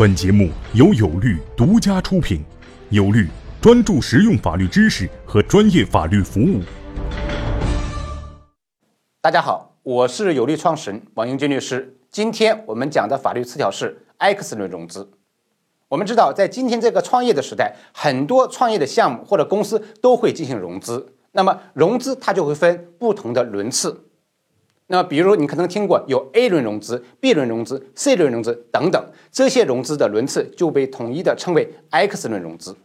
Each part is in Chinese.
本节目由有律独家出品，有律专注实用法律知识和专业法律服务。大家好，我是有律创始人王英军律师。今天我们讲的法律词条是 X 轮融资。我们知道，在今天这个创业的时代，很多创业的项目或者公司都会进行融资。那么融资它就会分不同的轮次。那么，比如你可能听过有 A 轮融资、B 轮融资、C 轮融资等等，这些融资的轮次就被统一的称为 X 轮融资。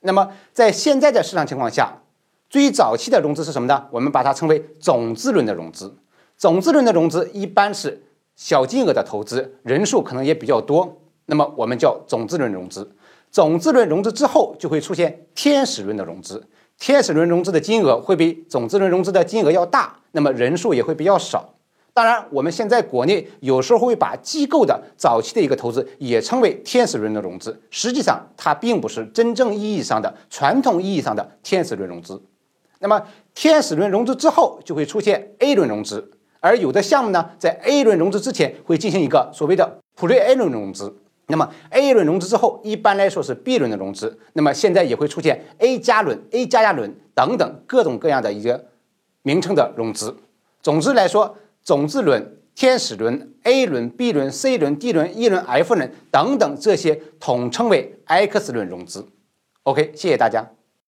那么，在现在的市场情况下，最早期的融资是什么呢？我们把它称为种子轮的融资。种子轮的融资一般是小金额的投资，人数可能也比较多，那么我们叫种子轮融资。种子轮融资之后，就会出现天使轮的融资。天使轮融资的金额会比种子轮融资的金额要大，那么人数也会比较少。当然，我们现在国内有时候会把机构的早期的一个投资也称为天使轮的融资，实际上它并不是真正意义上的传统意义上的天使轮融资。那么，天使轮融资之后就会出现 A 轮融资，而有的项目呢，在 A 轮融资之前会进行一个所谓的普瑞 A 轮融资。那么 A 轮融资之后，一般来说是 B 轮的融资。那么现在也会出现 A 加轮、A 加加轮等等各种各样的一个名称的融资。总之来说，种子轮、天使轮、A 轮、B 轮、C 轮、D 轮、E 轮、F 轮等等这些统称为 X 轮融资。OK，谢谢大家。